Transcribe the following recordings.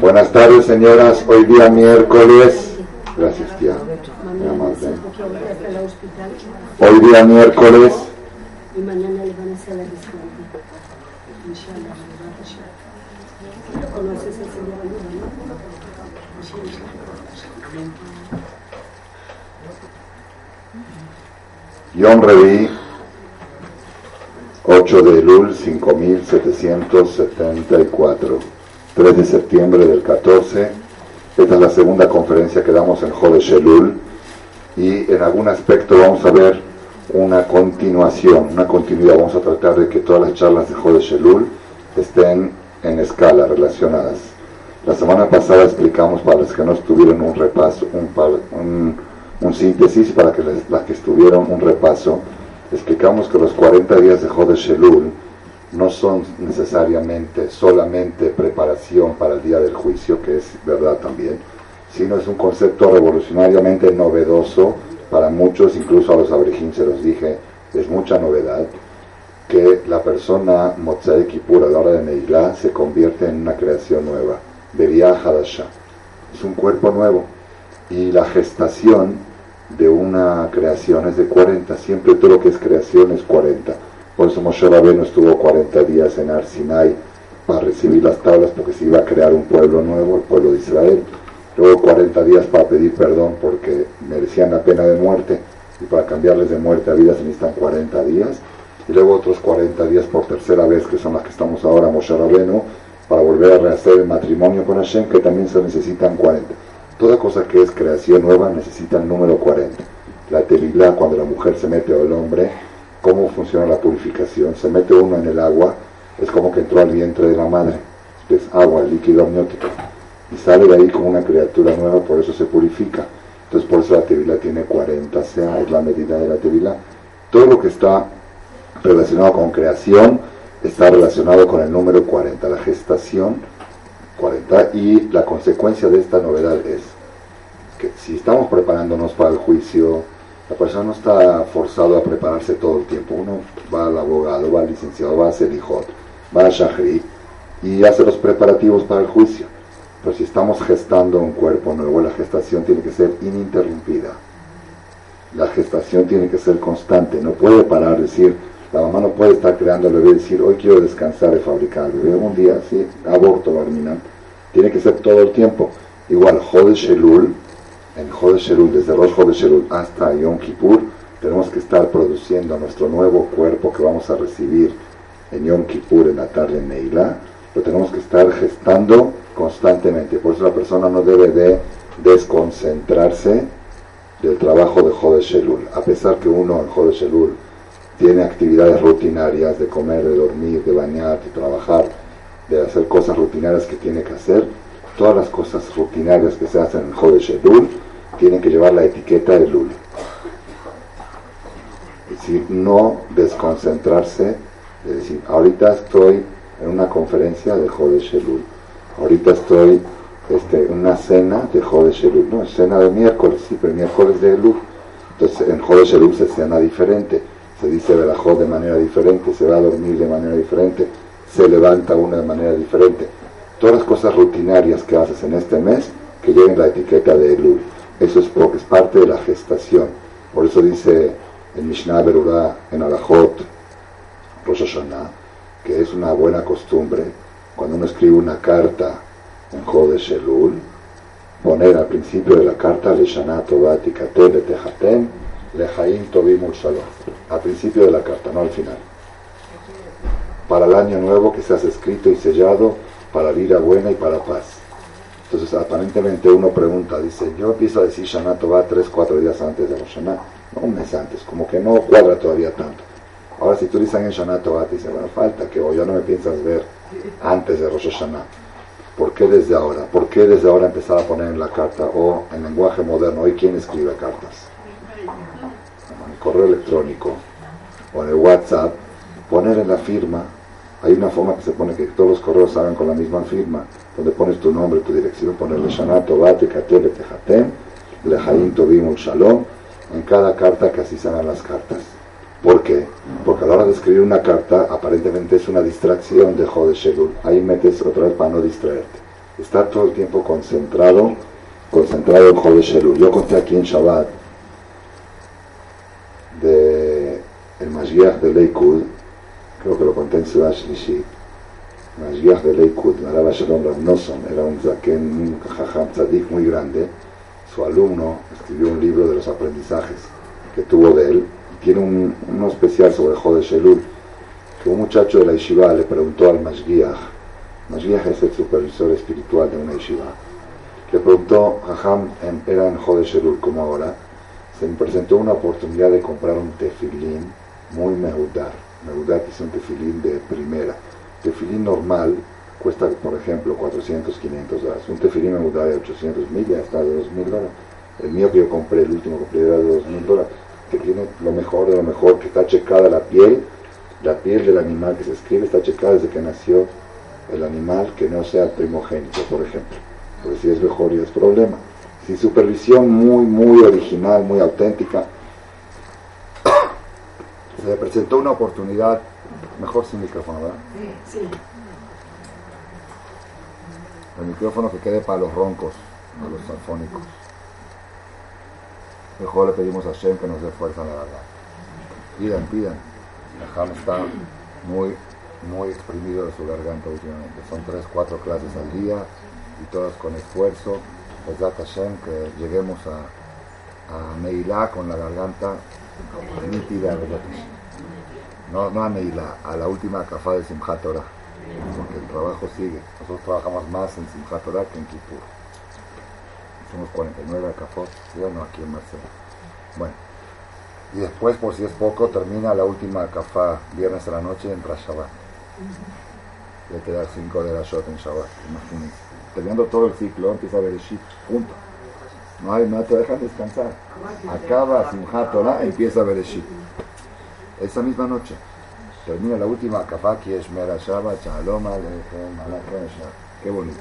Buenas tardes, señoras. Hoy día miércoles. Gracias, tía. Hoy día miércoles. Y mañana le van a hacer la ¿Conoces al señor Yom Revi, 8 de Elul 5774, 3 de septiembre del 14. Esta es la segunda conferencia que damos en Jodesh Elul y en algún aspecto vamos a ver una continuación, una continuidad. Vamos a tratar de que todas las charlas de Jodesh Elul estén en escala relacionadas. La semana pasada explicamos para los que no estuvieron un repaso, un, un un síntesis para que las que estuvieron un repaso. Explicamos que los 40 días de Jodesh Elul no son necesariamente solamente preparación para el día del juicio, que es verdad también, sino es un concepto revolucionariamente novedoso para muchos, incluso a los abrijim se los dije, es mucha novedad, que la persona Motzai Kippur a la hora de Neilá se convierte en una creación nueva, Beria Hadasha. Es un cuerpo nuevo. Y la gestación de una creación es de 40, siempre todo lo que es creación es 40. Por eso Moshe Rabbeinu estuvo 40 días en Arsinai para recibir las tablas porque se iba a crear un pueblo nuevo, el pueblo de Israel. Luego 40 días para pedir perdón porque merecían la pena de muerte y para cambiarles de muerte a vida se necesitan 40 días. Y luego otros 40 días por tercera vez, que son las que estamos ahora, Moshe Rabbeinu, para volver a rehacer el matrimonio con Hashem, que también se necesitan 40. Toda cosa que es creación nueva necesita el número 40. La telilá, cuando la mujer se mete o el hombre, ¿cómo funciona la purificación? Se mete uno en el agua, es como que entró al vientre de la madre. Es agua, el líquido amniótico. Y sale de ahí como una criatura nueva, por eso se purifica. Entonces por eso la tevilá tiene 40, sea, es la medida de la tevilá. Todo lo que está relacionado con creación está relacionado con el número 40, la gestación 40. Y la consecuencia de esta novedad es que si estamos preparándonos para el juicio, la persona no está forzado a prepararse todo el tiempo. Uno va al abogado, va al licenciado, va a hacer hijot, va a Shahri y hace los preparativos para el juicio. Pero si estamos gestando un cuerpo nuevo, la gestación tiene que ser ininterrumpida. La gestación tiene que ser constante, no puede parar, decir, la mamá no puede estar creando al bebé y decir, hoy quiero descansar y fabricar bebé. Un día, sí, aborto barminal. Tiene que ser todo el tiempo. Igual, Jode Shelul, en Jode Shelul, desde Rosh Jode Shelul hasta Yom Kippur, tenemos que estar produciendo nuestro nuevo cuerpo que vamos a recibir en Yom Kippur, en la tarde en Neilá. Lo tenemos que estar gestando constantemente. Por eso la persona no debe de desconcentrarse del trabajo de Jode Shelul. A pesar que uno en Jode Shelul tiene actividades rutinarias de comer, de dormir, de bañar, de trabajar, de hacer cosas rutinarias que tiene que hacer, todas las cosas rutinarias que se hacen en Jodesh Elul tienen que llevar la etiqueta de Elul. Es decir, no desconcentrarse, es decir, ahorita estoy en una conferencia de Jodesh Elul, ahorita estoy este, en una cena de Jodesh Elul, no, cena de miércoles, sí, pero miércoles de Elul. Entonces en Jodesh Elul se cena diferente se dice Berajot de manera diferente, se va a dormir de manera diferente, se levanta uno de manera diferente. Todas las cosas rutinarias que haces en este mes que lleven la etiqueta de Elul. Eso es porque es parte de la gestación. Por eso dice el Mishnah Berurah en Alajot, Rosh Hashanah, que es una buena costumbre cuando uno escribe una carta en Jodesh Elul, poner al principio de la carta Leshanah Tovat y Tejatem Lejaim Tobim Shalom, al principio de la carta, no al final. Para el año nuevo que seas escrito y sellado para vida buena y para paz. Entonces, aparentemente uno pregunta, dice, yo empiezo a decir Shana Tova tres, cuatro días antes de Rosh no un mes antes, como que no cuadra todavía tanto. Ahora, si tú dices en Shana Tova, te dice, bueno, falta que hoy ya no me piensas ver antes de Rosh. ¿Por qué desde ahora? ¿Por qué desde ahora empezar a poner en la carta o en lenguaje moderno? Hoy, ¿quién escribe cartas? correo electrónico o en el WhatsApp, poner en la firma, hay una forma que se pone que todos los correos salgan con la misma firma, donde pones tu nombre, tu dirección, ponerle Shanato, Bate, Lejaim, Tobim, Shalom, en cada carta que así se hagan las cartas. ¿Por qué? Porque a la hora de escribir una carta, aparentemente es una distracción de Jode Shelul. Ahí metes otra vez para no distraerte. está todo el tiempo concentrado, concentrado en Jodesh Elul. Yo conté aquí en Shabbat de el Mashiach de Leikud, creo que lo conté en Ciudad Shlishi, Mashiach de Leikud, Maraba Shalom Ramnoson, era un zaken, jajam tzadik muy grande, su alumno escribió un libro de los aprendizajes que tuvo de él, y tiene un, uno especial sobre Jodesh Elul, que un muchacho de la yeshiva le preguntó al Mashiach, Mashiach es el supervisor espiritual de una yeshiva, le preguntó, Jajam, era en Jodesh Elul como ahora, se me presentó una oportunidad de comprar un tefilín muy mehudar. Mehudar es un tefilín de primera. Tefilín normal cuesta, por ejemplo, 400, 500 dólares. Un tefilín mehudar de 800 mil ya está de 2.000 dólares. El mío que yo compré, el último que compré era de 2.000 dólares, que tiene lo mejor de lo mejor, que está checada la piel, la piel del animal que se escribe está checada desde que nació el animal, que no sea primogénito, por ejemplo. Porque si es mejor y es problema sin supervisión muy, muy original, muy auténtica. Se le presentó una oportunidad, mejor sin micrófono, ¿verdad? Sí, sí. El micrófono que quede para los roncos, a los salfónicos. Mejor le pedimos a Shem que nos dé fuerza en la verdad. Pidan, pidan. Jam está muy, muy exprimido de su garganta últimamente. Son tres, cuatro clases al día y todas con esfuerzo Hashem, que lleguemos a, a Meilá con la garganta nítida, no, no a Meilá, a la última cafá de Simchat porque el trabajo sigue. Nosotros trabajamos más en Simchat que en Kippur. Somos 49 cafós, ¿sí o no? Aquí en Marcelo. Bueno, y después, por si es poco, termina la última cafá viernes de la noche en Shabbat. Ya te da 5 de la shot en Shabbat, imagínense terminando todo el ciclo, empieza a ver el punto. No, hay, no te dejan descansar. Acaba Simchat Torah, empieza a ver el. Esa misma noche, termina la última kafá que es Mera Shabbat, Shalom Qué bonito,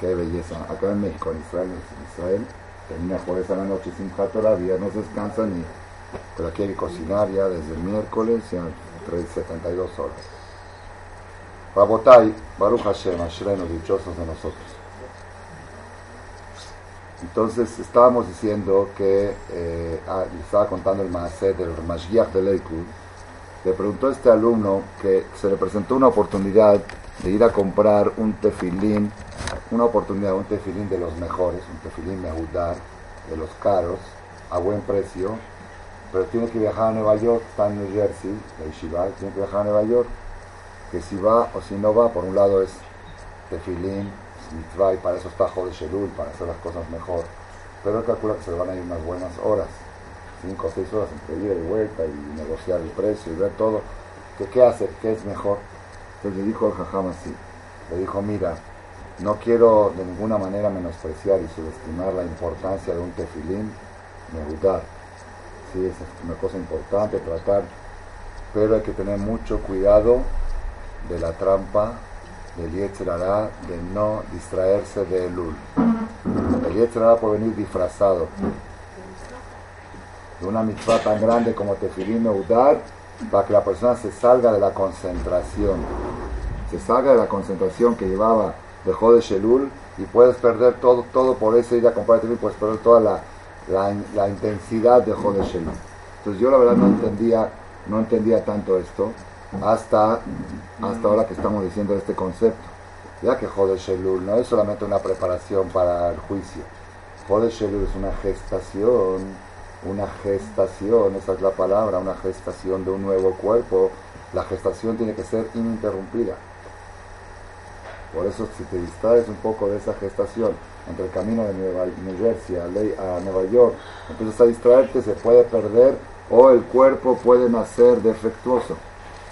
qué belleza. Acá en México, en Israel, en Israel, termina por esa la noche Simchat Torah, viernes descansan y pero aquí hay que cocinar ya desde el miércoles y 72 horas. Rabotai, Baruch Hashem, Ashrenu, dichosos de nosotros. Entonces estábamos diciendo que, eh, ah, estaba contando el Maaseh del Mashgiach de Leikud, le preguntó a este alumno que se le presentó una oportunidad de ir a comprar un tefilín, una oportunidad, un tefilín de los mejores, un tefilín mehudar, de los caros, a buen precio, pero tiene que viajar a Nueva York, está en New Jersey, de Yeshiva, tiene que viajar a Nueva York, que si va o si no va, por un lado es tefilín, mitzvah, y para eso está de Shelul, para hacer las cosas mejor. Pero calcula que se le van a ir unas buenas horas, cinco o seis horas entre ida y vuelta y negociar el precio y ver todo. ¿Qué, qué hace? ¿Qué es mejor? Entonces le dijo el jajam así, le dijo, mira, no quiero de ninguna manera menospreciar y subestimar la importancia de un tefilín, gustar. Sí, es una cosa importante tratar, pero hay que tener mucho cuidado de la trampa del Yetzirah de no distraerse de Elul. El Yetzirah puede venir disfrazado de una mitzvah tan grande como Tefilín Udar para que la persona se salga de la concentración. Se salga de la concentración que llevaba de Jodesh Elul y puedes perder todo, todo por eso ir a comprar Tefilín, puedes perder toda la, la, intensidad de Jodesh Elul. Entonces yo la verdad no entendía, no entendía tanto esto hasta, hasta ahora que estamos diciendo este concepto. Ya que Jode Shelul no es solamente una preparación para el juicio. Jode Shelul es una gestación, una gestación, esa es la palabra, una gestación de un nuevo cuerpo. La gestación tiene que ser ininterrumpida. Por eso si te distraes un poco de esa gestación, entre el camino de Nueva, New Jersey a, Nueva York, empiezas a distraerte, se puede perder o el cuerpo puede nacer defectuoso.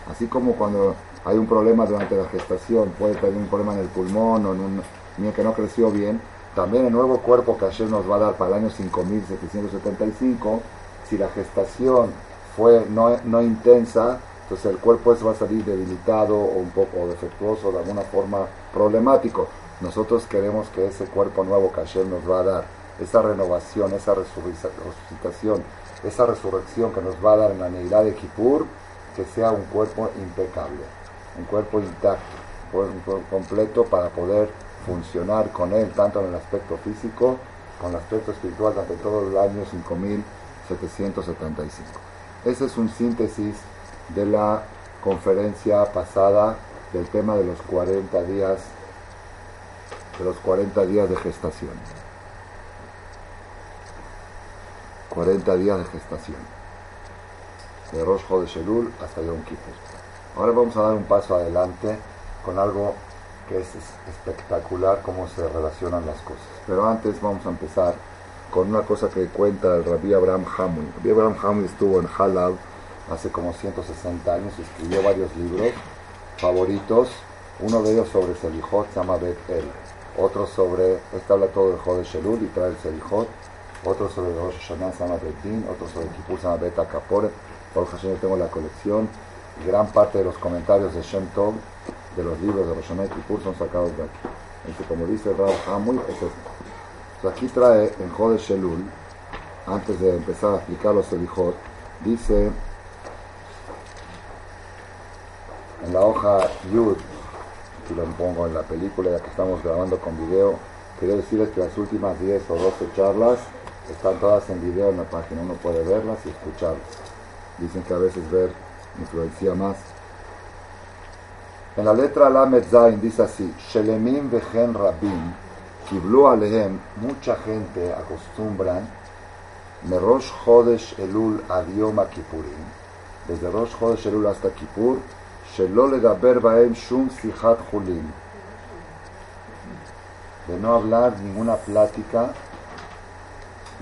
Así como cuando hay un problema durante la gestación, puede tener un problema en el pulmón o en un niño que no creció bien, también el nuevo cuerpo que ayer nos va a dar para el año 5775, si la gestación fue no, no intensa, entonces el cuerpo va a salir debilitado o un poco defectuoso, de alguna forma problemático. Nosotros queremos que ese cuerpo nuevo que ayer nos va a dar, esa renovación, esa resucitación, esa resurrección que nos va a dar en la Neilá de Kippur, que sea un cuerpo impecable, un cuerpo intacto, completo para poder funcionar con él, tanto en el aspecto físico, con el aspecto espiritual, durante todo el año 5775. Ese es un síntesis de la conferencia pasada del tema de los 40 días de los 40 días de gestación. 40 días de gestación. De Rosh de Shelul hasta Yom Kippur. Ahora vamos a dar un paso adelante con algo que es espectacular cómo se relacionan las cosas. Pero antes vamos a empezar con una cosa que cuenta el Rabbi Abraham Hamui. Rabbi Abraham Hamui estuvo en Halab hace como 160 años, escribió varios libros favoritos. Uno de ellos sobre Selijot se llama Bet El. Otro sobre, este habla todo de Jode Shelul y trae el Selijot. Otro sobre Rosh Hashanah se llama. Otro sobre Kippur se llama Bet Akapore. Por yo tengo la colección. gran parte de los comentarios de Shem Tov de los libros de Rosh Hashanah y Kippur son sacados de aquí. Entonces, como dice Rab Hamuy, es esto. aquí trae en Jode Shelul, antes de empezar a explicar los Selijot, dice en la hoja Yud, si lo pongo en la película ya que estamos grabando con video, quiero decirles que las últimas 10 o 12 charlas están todas en video en la página, uno puede verlas y escucharlas. Dicen que a veces ver influencia más. En la letra la Zain dice así, Shelemim vejen rabim, kiblu alehem, mucha gente acostumbran, Merosh Chodesh Elul Adioma Kippurim, desde Rosh Chodesh Elul hasta Kippur, shum De no hablar ninguna plática,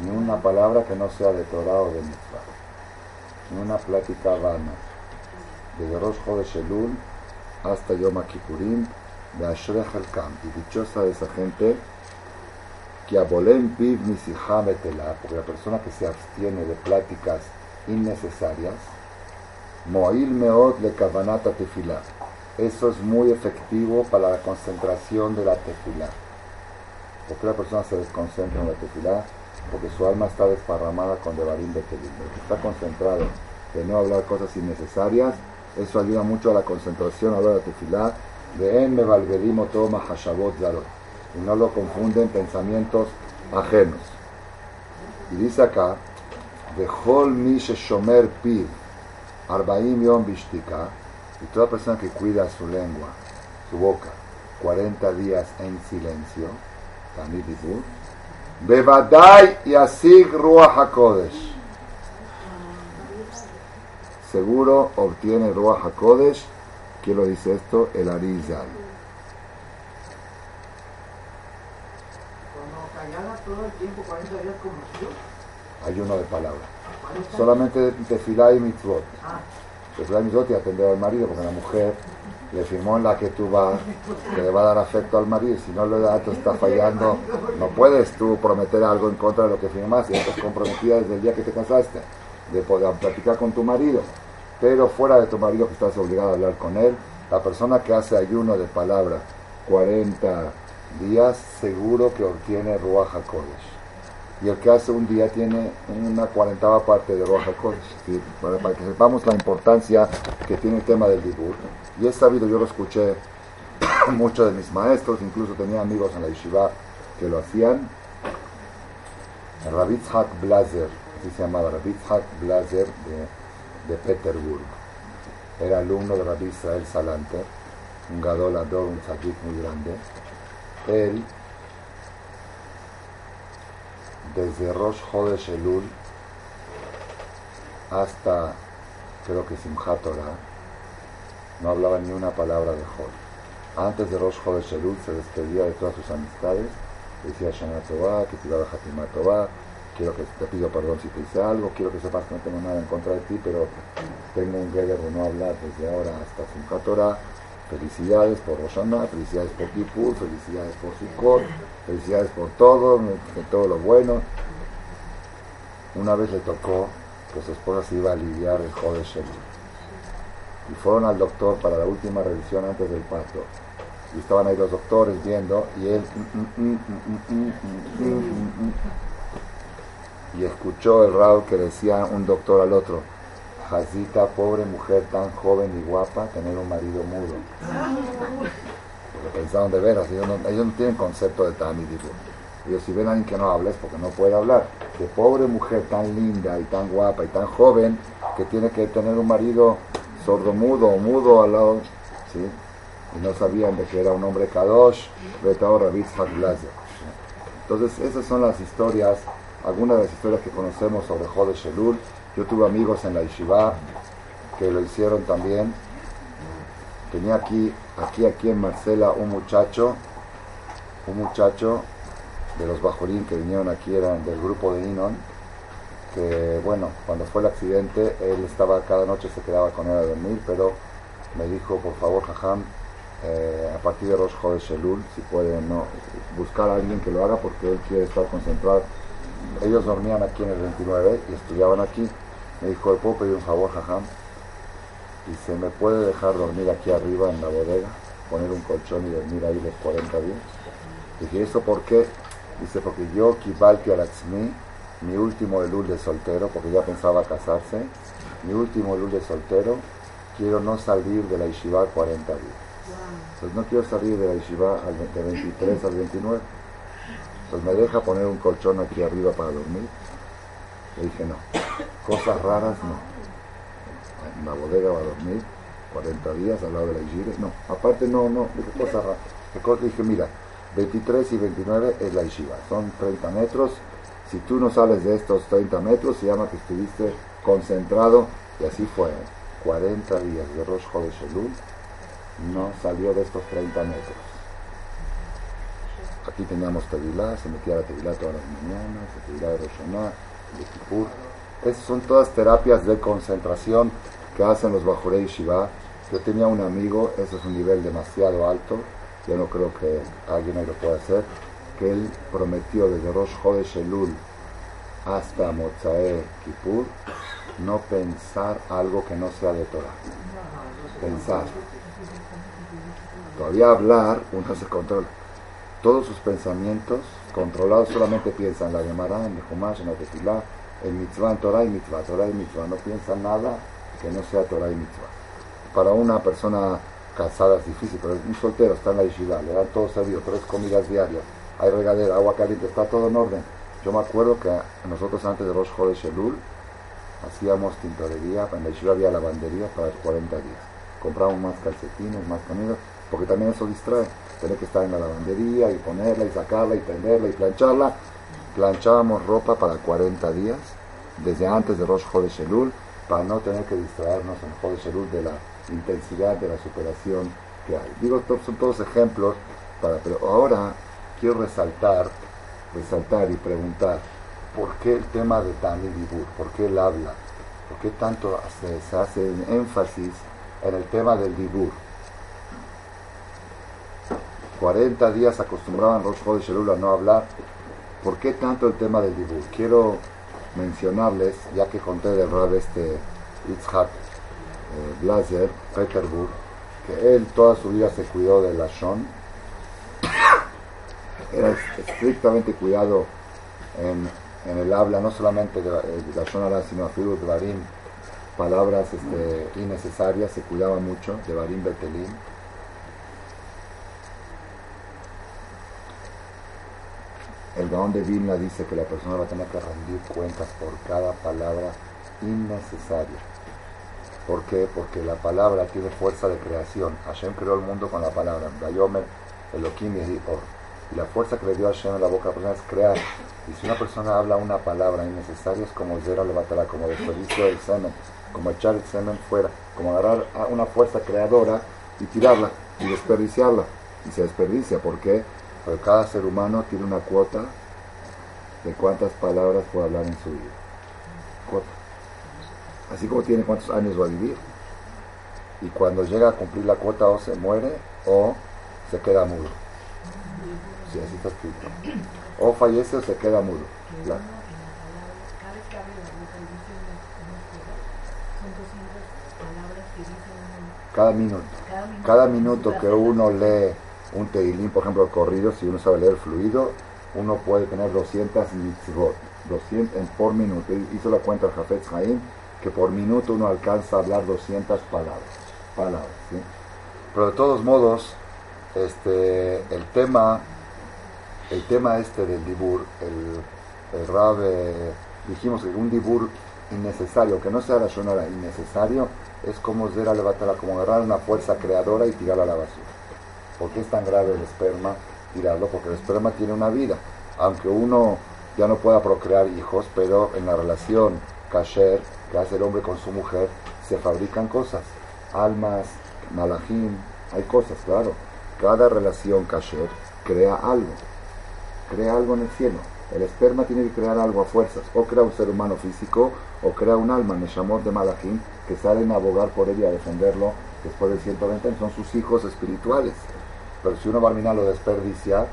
ni una palabra que no sea de Torah o de Mitzvah. Ni una plática vana. Desde Rosh Chodesh Elul hasta Yom Kippurim, de Ashrech el Kam. Y dichosa de esa gente que abolem piv porque la persona que se abstiene de pláticas innecesarias, Moil meot le kavanata tefilá. Eso es muy efectivo para la concentración de la tefilá. ¿Por qué la persona se desconcentra en la tefilá? Porque su alma está desparramada con devarim de telim. Está concentrado de no hablar cosas innecesarias. Eso ayuda mucho a la concentración a la de tefilá. De en me valvedimo toma hashabot zarot. Y no lo confunden pensamientos ajenos. Y dice acá, de hol mi shomer piv Arbaim Yom Bishtika, y toda persona que cuida su lengua, su boca, 40 días en silencio, Tamid Bebadai Yasig Ruach HaKodesh. Seguro obtiene Ruach HaKodesh. ¿Quién lo dice esto? El Arizal. Cuando callaba todo el tiempo, 40 días como Ayuno de palabra solamente tefilá y mitzvot. Tefilá y mitzvot y atender al marido, porque la mujer le firmó en la que tú vas, que le va a dar afecto al marido, si no le da, tú está fallando, no puedes tú prometer algo en contra de lo que firmaste, estás comprometida desde el día que te casaste, de poder platicar con tu marido, pero fuera de tu marido que estás obligado a hablar con él, la persona que hace ayuno de palabra 40 días, seguro que obtiene Ruach HaKodesh. Y el que hace un día tiene una cuarentava parte de Roja Kodesh, para, que sepamos la importancia que tiene el tema del Dibur. Y es sabido, yo lo escuché muchos de mis maestros, incluso tenía amigos en la yeshiva que lo hacían. Rabitzhak Blazer, así se llamaba, Rabitzhak Blazer de, de Peterburg. Era alumno de Rabbi Israel Salanter, un gadolador, un tzadik muy grande. Él desde Rosh Chodesh Elul hasta creo que Simchat Torah, no hablaba ni una palabra de Jod. Antes de Rosh Chodesh se despedía de todas sus amistades, decía Shana Tová, que te iba a Hatimah Tová, quiero que te pido perdón si te hice algo, quiero que sepas que no tengo nada en contra de ti, pero tengo un guerrero no hablar desde ahora hasta Simchat Torah. Felicidades por Rosana, felicidades por Kipur, felicidades por Sukkot, felicidades por todo, por todo lo bueno. Una vez le tocó que su esposa se iba a aliviar el joder Y fueron al doctor para la última revisión antes del parto. Y estaban ahí los doctores viendo y él y escuchó el rao que decía un doctor al otro Jazita, pobre mujer tan joven y guapa, tener un marido mudo. Porque pensaron de veras, ellos no, ellos no tienen concepto de Dibur. Ellos si ven a alguien que no habla es porque no puede hablar. Que pobre mujer tan linda y tan guapa y tan joven que tiene que tener un marido sordomudo o mudo al lado. Y no sabían de que era un hombre Kadosh, Betao Rabitz Entonces esas son las historias, algunas de las historias que conocemos sobre Jode Shelul. Yo tuve amigos en la Yeshiva que lo hicieron también. Tenía aquí, aquí, aquí en Marcela un muchacho, un muchacho de los bajorín que vinieron aquí, eran del grupo de Inon, que bueno, cuando fue el accidente, él estaba, cada noche se quedaba con él a dormir, pero me dijo, por favor, Jajam, eh, a partir de Rosh de Shelul, si pueden no, buscar a alguien que lo haga porque él quiere estar concentrado. Ellos dormían aquí en el 29 y estudiaban aquí. Me dijo, ¿puedo pedir un favor, Jajam? Y se me puede dejar dormir aquí arriba en la bodega, poner un colchón y dormir ahí los 40 días. Dije, ¿eso por qué? Dice, porque yo, Kibalti Alaxmi, mi último elul de soltero, porque ya pensaba casarse, mi último elul de soltero, quiero no salir de la yeshiva 40 días. Pues no quiero salir de la yeshiva de 23 al 29. Pues me deja poner un colchón aquí arriba para dormir. Le dije, no, cosas raras no. En la bodega va a dormir 40 días al lado de la yeshiva. No, aparte no, no, dije cosas raras. Dije, mira, 23 y 29 es la yeshiva, son 30 metros. Si tú no sales de estos 30 metros, se llama que estuviste concentrado, y así fue. 40 días de Rosh de Shelul, no salió de estos 30 metros. Aquí teníamos Tevilá, se metía la Tevilá todas las mañanas, se Tevilá de Roshaná, de Kippur. Esas son todas terapias de concentración que hacen los Bajurei Shiva. Yo tenía un amigo, ese es un nivel demasiado alto, yo no creo que alguien ahí lo pueda hacer, que él prometió desde Rosh Chodesh Elul hasta Mozae Kippur no pensar algo que no sea de Torah. Pensar. Todavía hablar, uno se controla. Todos sus pensamientos controlados solamente piensan en la Gemara, en el Jumash, en la Tefilá, en Mitzvah, en Torah y Mitzvah, Torah y Mitzvah. No piensa nada que no sea Torah y Mitzvah. Para una persona casada es difícil, pero un soltero está en la yeshiva, le dan todo servido, tres comidas diarias, hay regadera, agua caliente, está todo en orden. Yo me acuerdo que nosotros antes de Rosh de Shelul hacíamos tintorería, en yeshiva había lavandería para 40 días. Comprábamos más calcetines, más camisas, porque también eso distrae. Tener que estar en la lavandería y ponerla y sacarla y prenderla y plancharla. Planchábamos ropa para 40 días, desde antes de Rosh de Shelul, para no tener que distraernos en Jode Shelul de la intensidad de la superación que hay. Digo, son todos ejemplos, para, pero ahora quiero resaltar, resaltar y preguntar, ¿por qué el tema de Tani Dibur? ¿Por qué él habla? ¿Por qué tanto se, hace énfasis en el tema del Dibur? 40 días acostumbraban los jóvenes Shelul a no hablar. ¿Por qué tanto el tema del Dibur? Quiero mencionarles, ya que conté del Rab este Itzhak eh, Blaser, Peterburg, que él toda su vida se cuidó de la Shon, era estrictamente cuidado en, el habla, no solamente de, la Shon sino a de Barim, palabras este, innecesarias, se cuidaba mucho de Barim Betelín. El Gaón de Vilna dice que la persona va a tener que rendir cuentas por cada palabra innecesaria. ¿Por qué? Porque la palabra tiene fuerza de creación. Hashem creó el mundo con la palabra. Bayomer, Elohim y la fuerza que le dio Hashem en la boca de la persona es crear. Y si una persona habla una palabra innecesaria es como zero levantará, como desperdicio del semen, como echar el semen fuera, como agarrar una fuerza creadora y tirarla y desperdiciarla. Y se desperdicia. Porque cada ser humano tiene una cuota de cuántas palabras puede hablar en su vida. Cuota así como tiene cuántos años va a vivir. Y cuando llega a cumplir la cuota o se muere o se queda mudo. Sí, así está escrito. O fallece o se queda mudo. Cada minuto. Cada minuto que uno lee un teilín, por ejemplo, corrido, si uno sabe leer fluido, uno puede tener 200 mitzvot, 200 por minuto. Hizo la cuenta el Jafetz Haim, que por minuto uno alcanza a hablar 200 palabras. palabras Pero de todos modos, este, el tema, el tema este del dibur, el, el rab, eh, dijimos que un dibur innecesario, que no sea la shonara innecesario, es como Zera levantarla, como agarrar una fuerza creadora y tirarla a la basura. ¿Por qué es tan grave el esperma? Tirarlo, porque el esperma tiene una vida. Aunque uno ya no pueda procrear hijos, pero en la relación kasher que hace el hombre con su mujer, se fabrican cosas. Almas, malajim, hay cosas, claro. Cada relación kasher crea algo. Crea algo en el cielo. El esperma tiene que crear algo a fuerzas. O crea un ser humano físico, o crea un alma, Neshamot de Malachim, que salen a abogar por él y a defenderlo después de 120 años. Son sus hijos espirituales. Pero si uno va a lo desperdicia,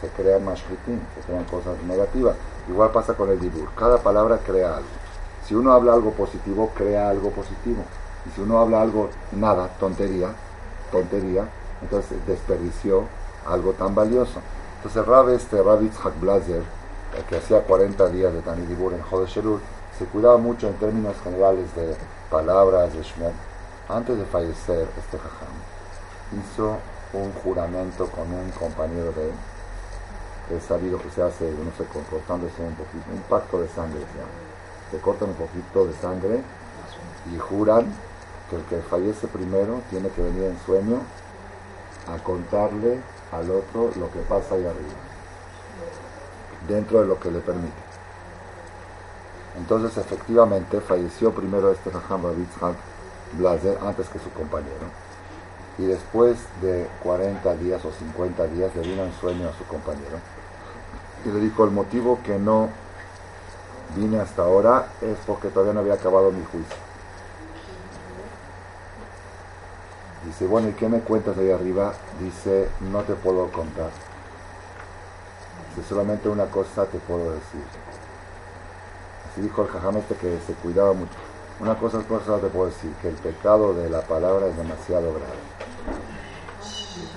se crean mashritim, se crean cosas negativas. Igual pasa con el dibur. Cada palabra crea algo. Si uno habla algo positivo, crea algo positivo. Y si uno habla algo, nada, tontería, tontería, entonces desperdició algo tan valioso. Entonces Rab este, Rab Yitzhak Blazer, que hacía 40 días de Tanidibur en Shelul, se cuidaba mucho en términos generales de palabras, de Shmot. Antes de fallecer, este jajam hizo un juramento con un compañero de él, que es sabido que se hace, no sé, cortándose un poquito, un pacto de sangre se llama. Se cortan un poquito de sangre y juran que el que fallece primero tiene que venir en sueño a contarle al otro lo que pasa ahí arriba, dentro de lo que le permite. Entonces, efectivamente, falleció primero este Raham Rabitzhak Blazer antes que su compañero. Y después de 40 días o 50 días le vino en sueño a su compañero. Y le dijo, el motivo que no vine hasta ahora es porque todavía no había acabado mi juicio. Dice, bueno, ¿y qué me cuentas ahí arriba? Dice, no te puedo contar. Dice, solamente una cosa te puedo decir dijo el jajamete que se cuidaba mucho. Una cosa, cosa te puedo decir, que el pecado de la palabra es demasiado grave.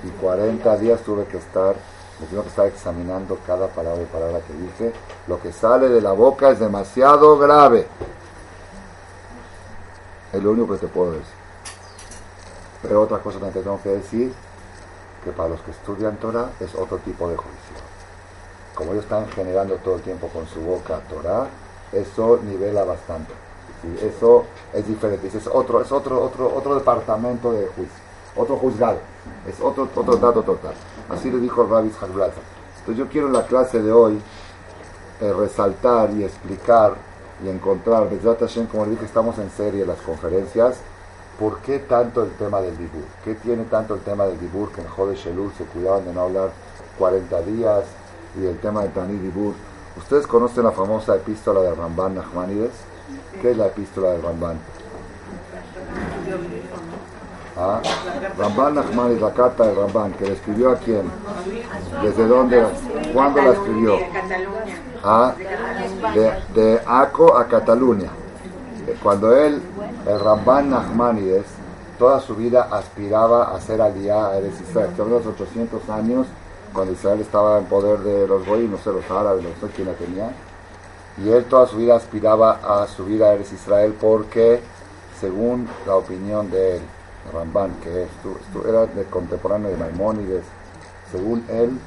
Y 40 días tuve que estar, me tengo que estar examinando cada palabra y palabra que dije. Lo que sale de la boca es demasiado grave. Es lo único que te puedo decir. Pero otra cosa que te tengo que decir, que para los que estudian Torah es otro tipo de juicio. Como ellos están generando todo el tiempo con su boca Torah, eso nivela bastante. Eso es diferente, es otro, es otro, otro, otro departamento de juicio, otro juzgado, es otro, otro dato total. Así le dijo el Rabbi Entonces yo quiero en la clase de hoy eh, resaltar y explicar y encontrar, como le dije, estamos en serie las conferencias, ¿por qué tanto el tema del dibur? ¿Qué tiene tanto el tema del dibur que en Jode Shelul se cuidaban de no hablar 40 días y el tema de Tani Dibur? ¿Ustedes conocen la famosa epístola de Ramban Nachmanides? ¿Qué es la epístola de Ramban? ¿Ah? Ramban Nachmanides, la carta de Ramban, que le escribió a quién? ¿Desde dónde? ¿Cuándo la escribió? ¿Ah? De, de Aco a Cataluña. Cuando él, el Ramban Nachmanides, toda su vida aspiraba a ser aliá a Eres Israel. los 800 años cuando Israel estaba en poder de los goyim, no sé, los árabes, no sé quién la tenía. Y él toda su vida aspiraba a subir a Eres Israel porque, según la opinión de él, Ramban, que era de contemporáneo de Maimónides, según él,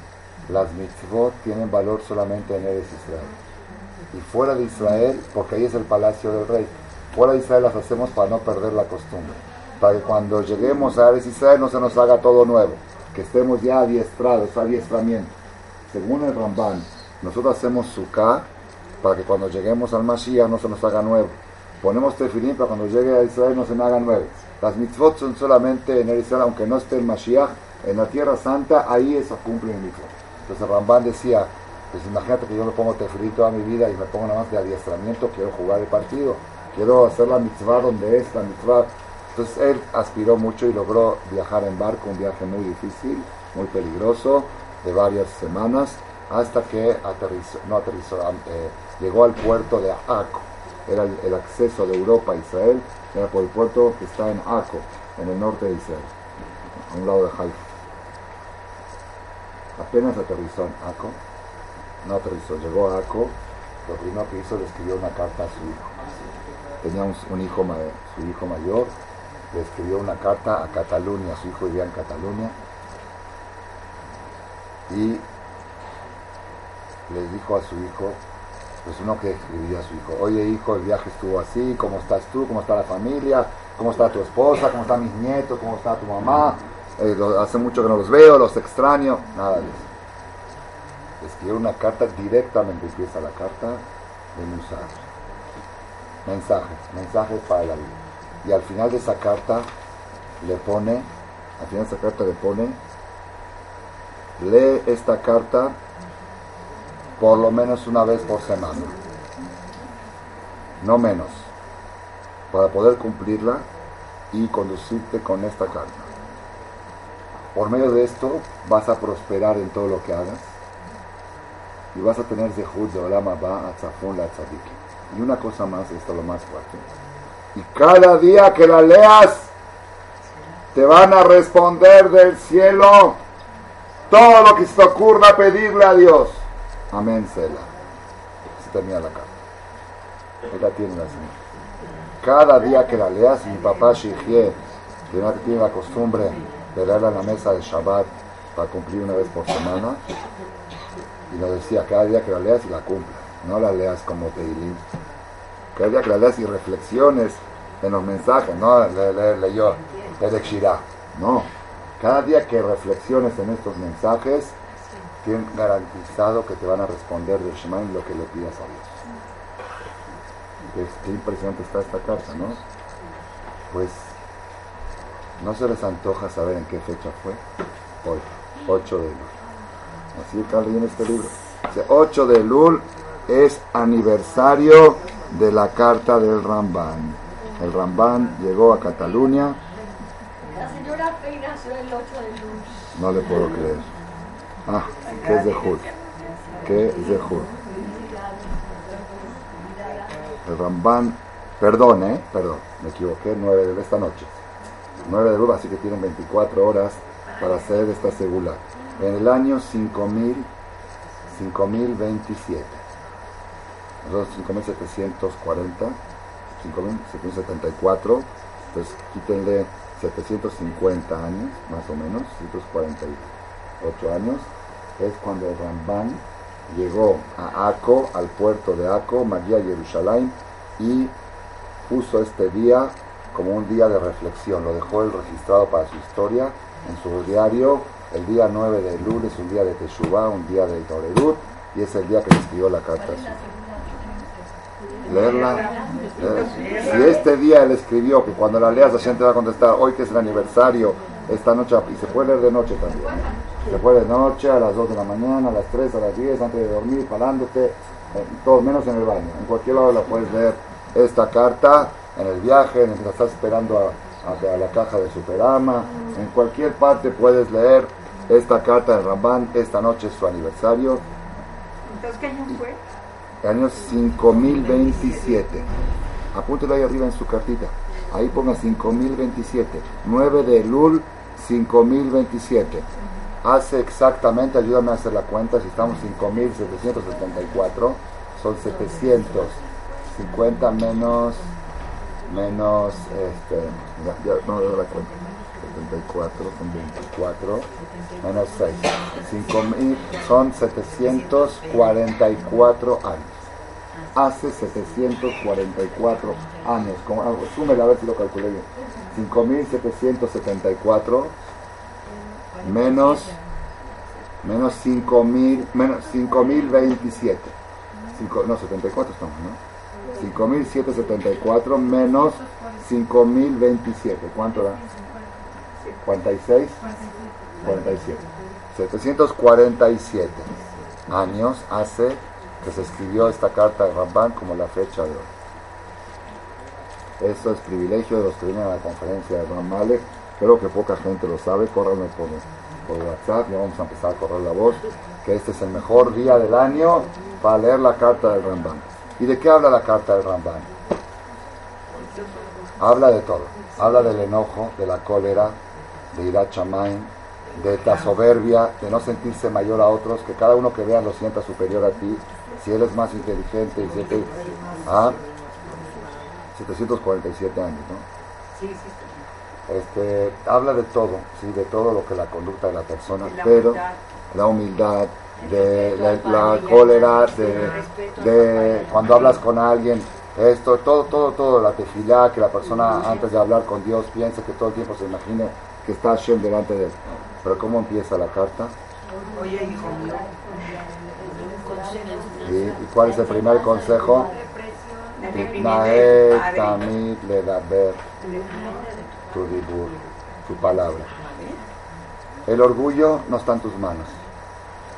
las mitzvot tienen valor solamente en Eres Israel. Y fuera de Israel, porque ahí es el palacio del rey, fuera de Israel las hacemos para no perder la costumbre. Para que cuando lleguemos a Eres Israel no se nos haga todo nuevo que estemos ya adiestrados, adiestramiento. Según el Ramban, nosotros hacemos suká para que cuando lleguemos al Mashiach no se nos haga nuevo. Ponemos tefilín para cuando llegue a Israel no se me haga nuevo. Las mitzvot son solamente en el Israel, aunque no esté el Mashiach, en la Tierra Santa, ahí eso cumple el mitzvot. Entonces Ramban decía, pues imagínate que yo me pongo tefilín toda mi vida y me pongo nada más de adiestramiento, quiero jugar el partido, quiero hacer la mitzvah donde es la mitzvah entonces él aspiró mucho y logró viajar en barco, un viaje muy difícil, muy peligroso, de varias semanas, hasta que aterrizó, no aterrizó, eh, llegó al puerto de Aco. Era el, acceso de Europa a Israel, era por el puerto que está en Aco, en el norte de Israel, a un lado de Haifa. Apenas aterrizó en Aco, no aterrizó, llegó a Aco, lo primero que hizo le escribió una carta a su hijo. Tenía un, hijo, su hijo mayor, le escribió una carta a Cataluña, su hijo vivía en Cataluña, y le dijo a su hijo, pues uno que escribía a su hijo, oye hijo, el viaje estuvo así, ¿cómo estás tú? ¿Cómo está la familia? ¿Cómo está tu esposa? ¿Cómo están mis nietos? ¿Cómo está tu mamá? Eh, hace mucho que no los veo, los extraño, nada de. Escribió una carta directamente, empieza la carta de Musa. Mensajes, mensajes para la vida. Y al final de esa carta le pone, al final de esa carta le pone, lee esta carta por lo menos una vez por semana, no menos, para poder cumplirla y conducirte con esta carta. Por medio de esto vas a prosperar en todo lo que hagas y vas a tener Zehut de Olama Ba a Tzafun la Y una cosa más, esto es lo más fuerte. Y cada día que la leas, te van a responder del cielo todo lo que se te ocurra pedirle a Dios. Amén, Sela. Se termina la carta. Ella tiene la señora. Cada día que la leas, mi papá Shihye, que tiene la costumbre de leerla en la mesa de Shabbat para cumplir una vez por semana, y nos decía, cada día que la leas y la cumpla, no la leas como Teilim. Que la leas y reflexiones en los mensajes, no le, leyó Shirah. No, cada día que reflexiones en estos mensajes, tienen garantizado que te van a responder de Shemaim lo que le pidas a Dios. qué impresionante está esta carta, ¿no? Pues, ¿no se les antoja saber en qué fecha fue? Hoy, 8 de Lul. Así está leyendo este libro. 8 de Lul es aniversario de la carta del Ramban. El Ramban llegó a Cataluña. La señora Fey nació el 8 de Lul. No le puedo creer. Ah, qué zehut. Qué zehut. El Ramban, perdón, eh, perdón, me equivoqué, 9 de esta noche. 9 de luz, así que tienen 24 horas para hacer esta segula. En el año 5000, 5027. Nosotros 5740, 5774, pues quítenle 750 años, más o menos, 748 ocho años, es cuando Ramban llegó a Aco, al puerto de Aco, María Jerusalén, y puso este día como un día de reflexión, lo dejó él registrado para su historia en su diario. El día 9 de Lul es un día de Teshuvah, un día de Torerut, y es el día que escribió la carta. Leerla. Si este día él escribió que cuando la leas la gente va a contestar, hoy que es el aniversario, esta noche, y se puede leer de noche también. Se puede de noche, a las 2 de la mañana, a las 3, a las 10, antes de dormir, parándote, eh, todo menos en el baño. En cualquier lado la puedes leer esta carta, en el viaje, mientras estás esperando a, la caja de Superama, en cualquier parte puedes leer esta carta de Ramban, esta noche es su aniversario. ¿Entonces qué año fue? El año 5027. Apúntelo ahí arriba en su cartita. Ahí ponga 5027. 9 de Lul 5027 hace exactamente, ayúdame a hacer la cuenta, si estamos 5.774, son 750 menos, menos, este, ya, no doy la cuenta, 74 son 24, menos 6, 5.000 son 744 años. Hace 744 años, como, súmela a ver si lo calculé bien, 5.774 menos menos 5000 menos 5027 no 74 estamos no 5774 menos 5027 ¿cuánto da? 46 47 747 años hace que se escribió esta carta de Ramban como la fecha de hoy eso es privilegio de los que vienen a la conferencia de Ramale Creo que poca gente lo sabe, córranme por, por WhatsApp, ya vamos a empezar a correr la voz, que este es el mejor día del año para leer la carta del Ramban. ¿Y de qué habla la carta del Ramban? Habla de todo. Habla del enojo, de la cólera, de ir a de la soberbia, de no sentirse mayor a otros, que cada uno que vea lo sienta superior a ti. Si eres más inteligente, siete, ah, 747 años, ¿no? Este, habla de todo, ¿sí? de todo lo que la conducta de la persona, pero la humildad, de la, la cólera, de, de cuando hablas con alguien, esto, todo, todo, todo, la tefilá, que la persona antes de hablar con Dios piense que todo el tiempo se imagine que está Hashem delante de él. Pero ¿cómo empieza la carta? Oye, hijo. ¿Y cuál es el primer consejo? Tamid ledaber tu dibur, tu palabra. El orgullo no está en tus manos.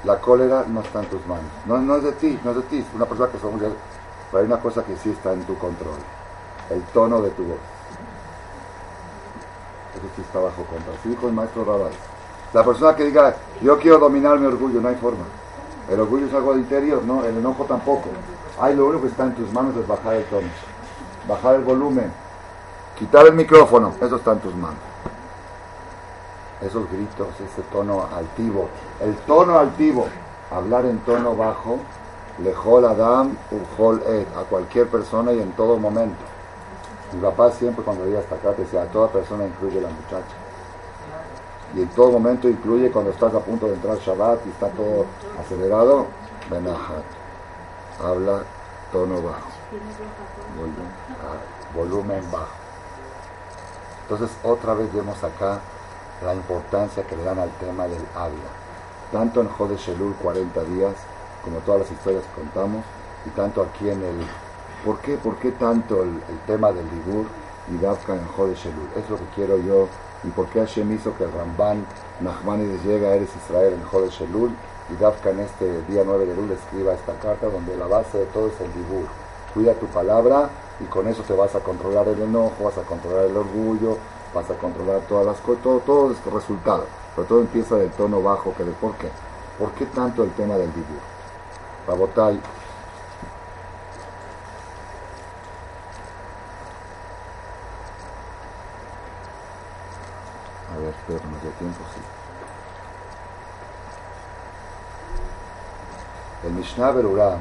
La cólera no está en tus manos. No, no es de ti, no es de ti. Una persona que se orgullosa. Pero hay una cosa que sí está en tu control. El tono de tu voz. Eso sí está bajo control. Así dijo el maestro Rabal. La persona que diga, yo quiero dominar mi orgullo, no hay forma. El orgullo es algo de interior, no, el enojo tampoco. Hay lo único que está en tus manos es bajar el tono, bajar el volumen, quitar el micrófono, eso está en tus manos. Esos gritos, ese tono altivo, el tono altivo, hablar en tono bajo, lejol adam, ujol et, a cualquier persona y en todo momento. Mi papá siempre cuando iba hasta acá decía, a toda persona incluye la muchacha. Y en todo momento incluye cuando estás a punto de entrar Shabbat y está todo acelerado, benajat. Habla tono bajo. Volumen, ah, volumen bajo. Entonces otra vez vemos acá la importancia que le dan al tema del habla. Tanto en Jode Shelul 40 días, como todas las historias que contamos, y tanto aquí en el... ¿Por qué, por qué tanto el, tema del Libur y Dafka en Jode Shelul? Es lo que quiero yo y por qué Hashem hizo que el Ramban Nachmanides llegue a Eres Israel en Jode Shelul y Dafka en este día 9 de Elul escriba esta carta donde la base de todo es el Libur. Cuida tu palabra y con eso te vas a controlar el enojo, vas a controlar el orgullo, vas a controlar todas las cosas, todo, todo es resultado. Pero todo empieza del tono bajo, que de por qué. ¿Por qué tanto el tema del Libur? Rabotai, A ver, espero que nos dé tiempo, sí. El Mishnah Berurah,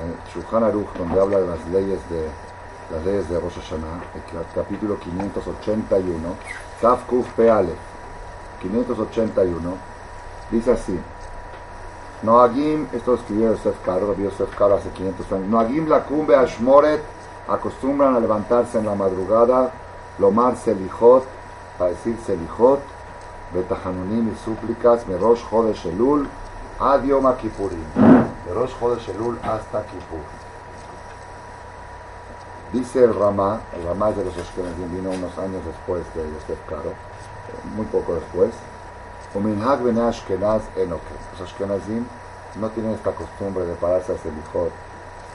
en Shulchan Aruch, donde habla de las leyes de las leyes de Rosh Hashanah, el capítulo 581, Taf Kuf Peale, 581, dice así. Noagim, esto lo escribió Yosef vio Yosef Karo hace 500 años. Noagim la cumbe Ashmoret acostumbran a levantarse en la madrugada, lomar selijot, para decir selijot, betahanunim y súplicas, merosh jodesh elul, ad yom kippurim. Merosh jodesh elul hasta Kippur. Dice el Ramá, el Ramá de los Ashkenazim, vino unos años después de Yosef Karo, muy poco después. Ben Ashkenaz. Los Ashkenazim no tienen esta costumbre de pararse a Selijot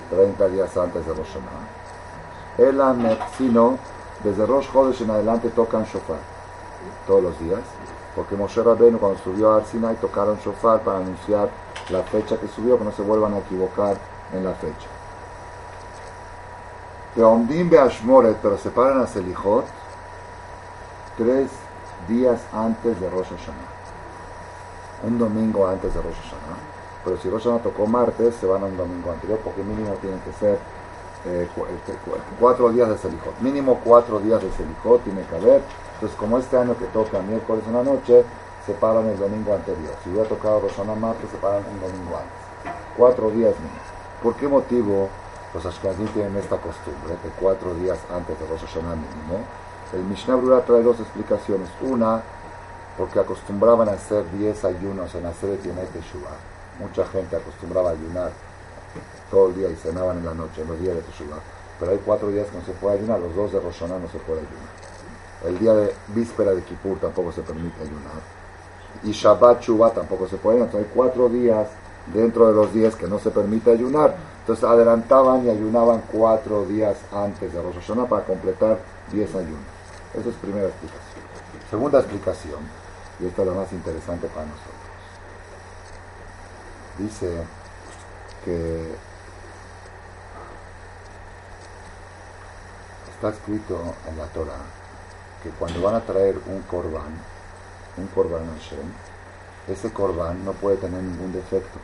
30 días antes de Rosh Hashanah. Elam, sino desde Rosh Chodesh en adelante tocan shofar todos los días, porque Moshe Rabbeinu cuando subió a Arsinai tocaron shofar para anunciar la fecha que subió, que no se vuelvan a equivocar en la fecha. Teomdim Beashmoret, pero se paran a Selijot tres días antes de Rosh Hashanah. Un domingo antes de Rosh Hashanah. Pero si Rosh Hashanah tocó martes, se van a un domingo anterior, porque mínimo tienen que ser eh, este, cu- cuatro días de Selijot. Mínimo cuatro días de Selijot tiene que haber. Entonces, como este año que toca miércoles en la noche, se paran el domingo anterior. Si hubiera tocado Rosh Hashanah martes, se paran un domingo antes. Cuatro días mínimo. ¿Por qué motivo los Ashkenazim tienen esta costumbre de cuatro días antes de Rosh Hashanah mínimo? El Mishnah Brura trae dos explicaciones. Una, porque acostumbraban a hacer 10 ayunos en hacer el Yom Teshuvah. Mucha gente acostumbraba a ayunar todo el día y cenaban en la noche, en los días de Teshuvah. Pero hay cuatro días que no se puede ayunar, los dos de Rosh no se puede ayunar. El día de víspera de Kippur tampoco se permite ayunar. Y Shabbat Shuvah tampoco se puede, entonces hay cuatro días dentro de los días que no se permite ayunar. Entonces adelantaban y ayunaban cuatro días antes de Rosh Hashanah para completar 10 ayunos. Esa es primera explicación. Segunda explicación, y esta es la más interesante para nosotros. Dice que está escrito en la Torah que cuando van a traer un corbán, un corbán Hashem, ese corbán no puede tener ningún defecto.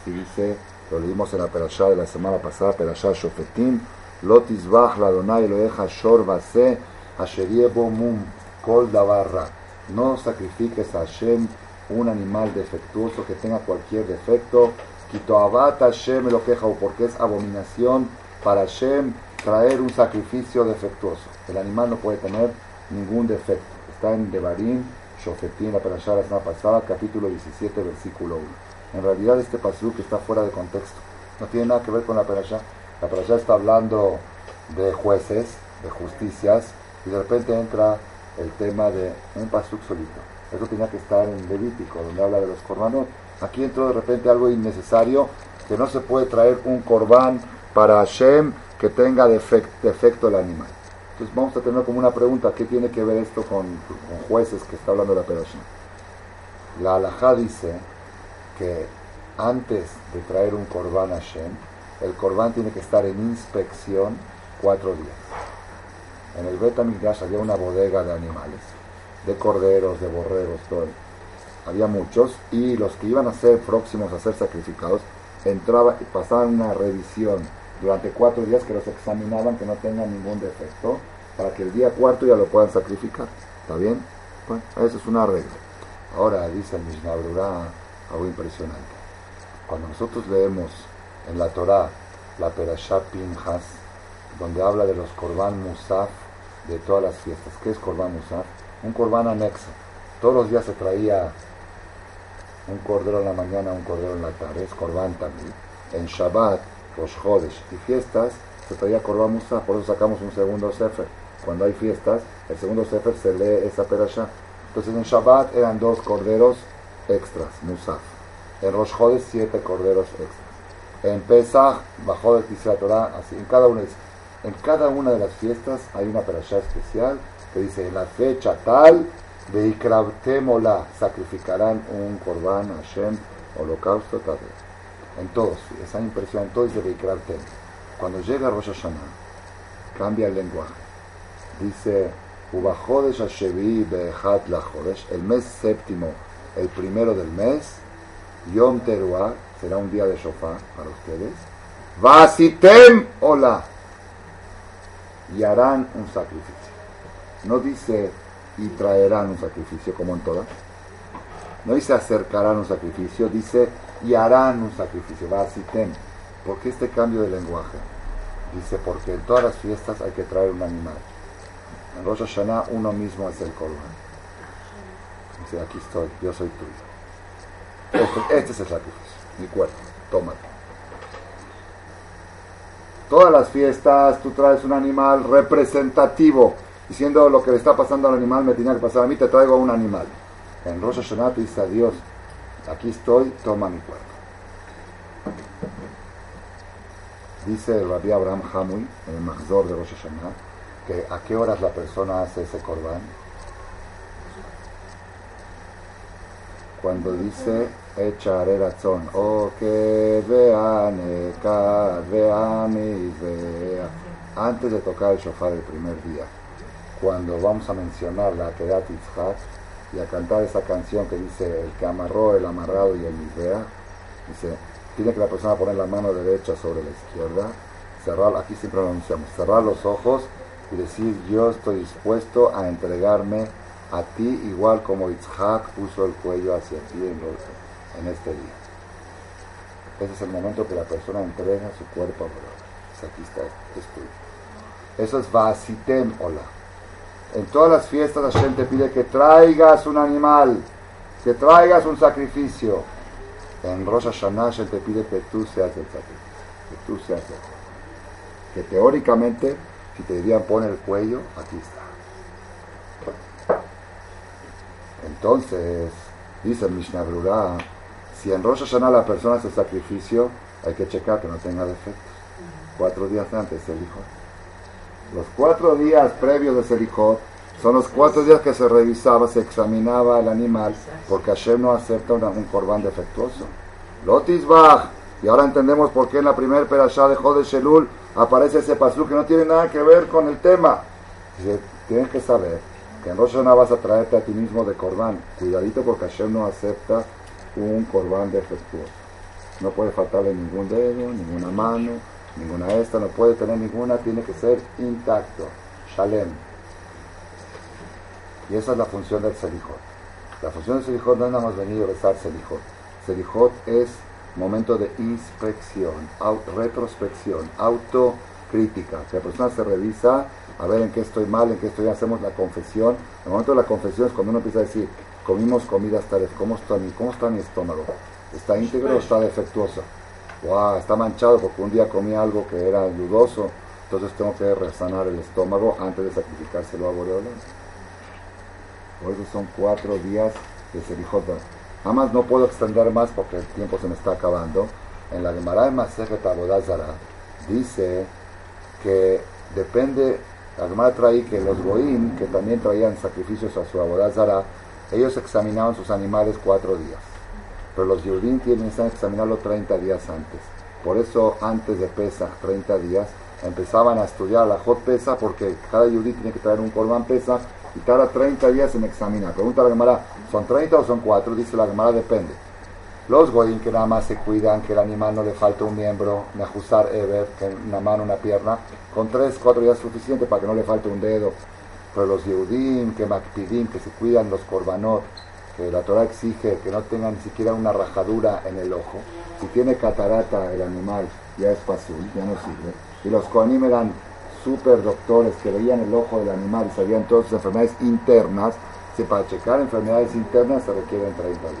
Así dice, lo leímos en la perashá de la semana pasada, perashá Shofetim, Lotis Bach, la Donai Eloheja, Shor Base, Asher Yebo Mum, Kol Davarra. No sacrifiques a Hashem un animal defectuoso que tenga cualquier defecto, quito abata Hashem lo queja porque es abominación para Hashem traer un sacrificio defectuoso. El animal no puede tener ningún defecto. Está en Devarim, Shofetín, la perashá la semana pasada, capítulo 17, versículo 1. En realidad este pasuk está fuera de contexto. No tiene nada que ver con la perashá. La perashá está hablando de jueces, de justicias, y de repente entra el tema de un pasuk solito. Eso tenía que estar en Levítico, donde habla de los corbanos. Aquí entró de repente algo innecesario, que no se puede traer un corbán para Hashem que tenga defecto el animal. Entonces vamos a tener como una pregunta, ¿qué tiene que ver esto con, jueces que está hablando la perashá? La halajá dice que antes de traer un corbán a Hashem, el corbán tiene que estar en inspección cuatro días. En el Betamigdash había una bodega de animales, de corderos, de borregos, todo. Había muchos y los que iban a ser próximos a ser sacrificados entraban y pasaban una revisión durante cuatro días que los examinaban que no tengan ningún defecto para que el día cuarto ya lo puedan sacrificar. ¿Está bien? Bueno, eso es una regla. Ahora dice el Mishnah algo impresionante. Cuando nosotros leemos en la Torah la Perashá Pinhas, donde habla de los Korban Musaf de todas las fiestas. ¿Qué es Korban Musaf? Un Korban anexo. Todos los días se traía un cordero en la mañana, un cordero en la tarde, es Korban también. En Shabbat, los Jodes y fiestas se traía Korban Musaf, por eso sacamos un segundo Sefer. Cuando hay fiestas, el segundo Sefer se lee esa Perashá. Entonces en Shabbat eran dos corderos extras, Musaf. En Rosh Jodes, siete corderos extras. En Pesach, bajó de la Torah, así, en cada una en cada una de las fiestas hay una perashá especial que dice, en la fecha tal, de sacrificarán un korban, Hashem, holocausto, tal. En todos, esa impresión, en todos de. Cuando llega Rosh Hashanah, cambia el lenguaje. Dice, Hashevi el mes séptimo, el primero del mes, Yom Teruah, será un día de shofar para ustedes. Vasitem Ola, y harán un sacrificio. No dice y traerán un sacrificio como en todas. No dice acercarán un sacrificio, dice y harán un sacrificio. Va así ten. ¿Por qué este cambio de lenguaje? Dice porque en todas las fiestas hay que traer un animal. En Rosh Hashanah uno mismo es el Corban. Dice, aquí estoy, yo soy tuyo. Este, este es el sacrificio, mi cuerpo, tómalo todas las fiestas tú traes un animal representativo, diciendo lo que le está pasando al animal me tenía que pasar a mí, te traigo un animal. En Rosh Hashanah dice a Dios, aquí estoy, toma mi cuerpo. Dice el Rabbi Abraham Hamui, en el Mahzor de Rosh Hashanah, que a qué horas la persona hace ese corbán. Cuando dice echaré razón. Oh, que vean, vean y vea. Antes de tocar el shofar el primer día, cuando vamos a mencionar la Kedat Yitzhak y a cantar esa canción que dice el que amarró, el amarrado y el Mizbea, dice, tiene que la persona poner la mano derecha sobre la izquierda, cerrar, aquí siempre lo anunciamos, cerrar los ojos y decir, yo estoy dispuesto a entregarme a ti igual como Yitzhak puso el cuello hacia ti en los en este día. Ese es el momento que la persona entrega su cuerpo a Dios. Aquí está, es tuyo. Eso es Vasitem Ola. En todas las fiestas la gente pide que traigas un animal, que traigas un sacrificio. En Rosh Hashanah la te pide que tú seas el sacrificio, que tú seas el Que teóricamente, si te dirían pon el cuello, aquí está. Entonces, dice el Mishnah Brura, si en Rosh Hashanah la persona hace sacrificio, hay que checar que no tenga defectos. Cuatro días antes del hijo. Los cuatro días previos de Selijot son los cuatro días que se revisaba, se examinaba el animal, porque Hashem no acepta un corbán defectuoso. Lotisbach. Y ahora entendemos por qué en la primera perashá de Jode Shelul aparece ese pasú que no tiene nada que ver con el tema. Dice, tienes que saber que en Rosh Hashanah vas a traerte a ti mismo de corbán. Cuidadito porque Hashem no acepta un corbán defectuoso. No puede faltarle ningún dedo, ninguna mano, ninguna esta, no puede tener ninguna, tiene que ser intacto. Shalem. Y esa es la función del Selijot. La función de Selijot no es nada más venir y rezar Selijot. Selijot es momento de inspección, retrospección, autocrítica. Que la persona se revisa a ver en qué estoy mal, en qué estoy, hacemos la confesión. El momento de la confesión es cuando uno empieza a decir, comimos comidas tales, ¿cómo está mi, cómo está mi estómago? ¿Está íntegro o está defectuoso? Wow, está manchado porque un día comí algo que era dudoso, entonces tengo que resanar el estómago antes de sacrificárselo a Boreola. Por eso son cuatro días de Serijot. Nada más no puedo extender más porque el tiempo se me está acabando. En la Gemara de Masejet Abodazara dice que depende, la Gemara trae que los Goim, que también traían sacrificios a su Abodazara, ellos examinaban sus animales cuatro días. Pero los Yudim tienen que examinarlo 30 días antes. Por eso antes de Pesa, 30 días, empezaban a estudiar la Hot Pesa porque cada Yudí tiene que traer un Corban Pesa y cada 30 días se me examina. Pregunta la Gemara, ¿son 30 o son 4? Dice la Gemara, depende. Los Goyim que nada más se cuidan que el animal no le falte un miembro, Najusar Ever, que una mano, una pierna, con 3, 4 días es suficiente para que no le falte un dedo. Pero los Yehudim, que Makpidim, que se cuidan los Korbanot, que la Torah exige que no tengan ni siquiera una rajadura en el ojo. Si tiene catarata el animal, ya es fácil, ya no sirve. Y los Kohanim eran super doctores que veían el ojo del animal y sabían todas sus enfermedades internas. Si para checar enfermedades internas se requieren 30 días.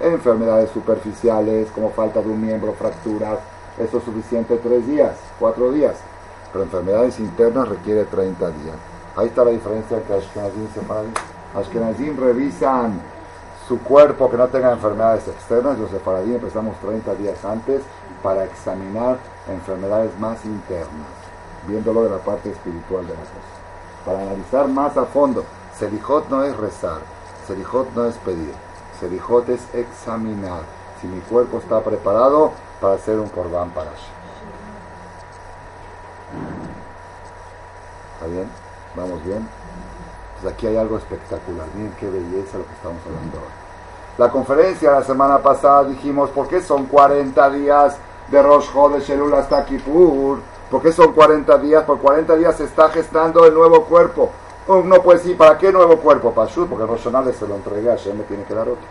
Enfermedades superficiales, como falta de un miembro, fracturas, eso es suficiente 3 días, 4 días. Pero enfermedades internas requiere 30 días. Ahí está la diferencia entre Ashkenazim y. Ashkenazim revisan su cuerpo que no tenga enfermedades externas. Los Sefaradín empezamos 30 días antes para examinar enfermedades más internas, viéndolo de la parte espiritual de la cosa. Para analizar más a fondo, Selijot no es rezar, Selijot no es pedir, Selijot es examinar si mi cuerpo está preparado para hacer un Korban Parash. ¿Está bien? ¿Vamos bien? Pues aquí hay algo espectacular. Miren qué belleza lo que estamos hablando ahora. La conferencia la semana pasada dijimos, ¿por qué son 40 días de Rosh de Shelul hasta Kippur? ¿Por qué son 40 días? Por 40 días se está gestando el nuevo cuerpo. Uno puede decir, ¿para qué nuevo cuerpo? Pashut, porque Rosh se lo entregué a Shem, me tiene que dar otro.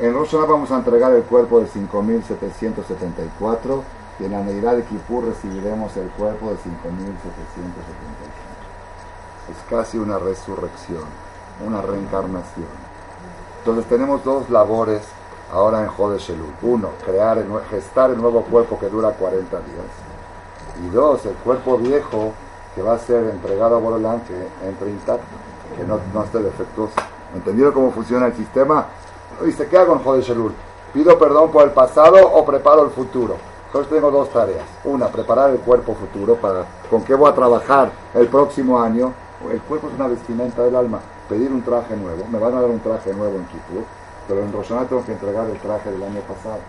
En Rosh vamos a entregar el cuerpo de 5.774 y en la Neirá de Kippur recibiremos el cuerpo de 5.775 es casi una resurrección, una reencarnación. Entonces tenemos dos labores ahora en Jode Uno, crear, gestar el nuevo cuerpo que dura 40 días. Y dos, el cuerpo viejo que va a ser entregado a Borolán que entre intacto, que no, no esté defectuoso. ¿Entendido cómo funciona el sistema? Dice, ¿qué hago en Jode ¿Pido perdón por el pasado o preparo el futuro? Entonces tengo dos tareas. Una, preparar el cuerpo futuro para con qué voy a trabajar el próximo año el cuerpo es una vestimenta del alma. Pedir un traje nuevo, me van a dar un traje nuevo en Kippur, pero en Roshaná tengo que entregar el traje del año pasado.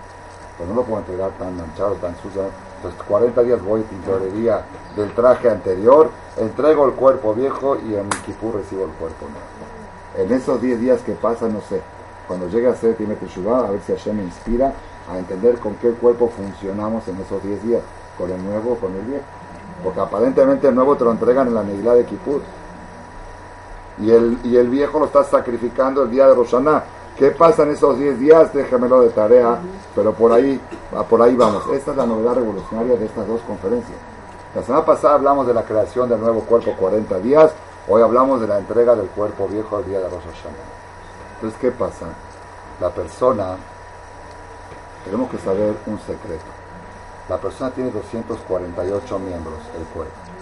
Pues no lo puedo entregar tan manchado, tan sucio. Entonces 40 días voy a tintorería del traje anterior, entrego el cuerpo viejo y en Kippur recibo el cuerpo nuevo. En esos 10 días que pasan, no sé, cuando llegue a ser Timet a ver si Hashem me inspira a entender con qué cuerpo funcionamos en esos 10 días, con el nuevo o con el viejo. Porque aparentemente el nuevo te lo entregan en la Megilá de Kippur y el, y el viejo lo está sacrificando el día de Roshaná. ¿Qué pasa en esos 10 días? Déjamelo de tarea, pero por ahí, por ahí vamos. Esta es la novedad revolucionaria de estas dos conferencias. La semana pasada hablamos de la creación del nuevo cuerpo 40 días, hoy hablamos de la entrega del cuerpo viejo el día de Rosh Entonces, ¿qué pasa? La persona, tenemos que saber un secreto. La persona tiene 248 miembros, el cuerpo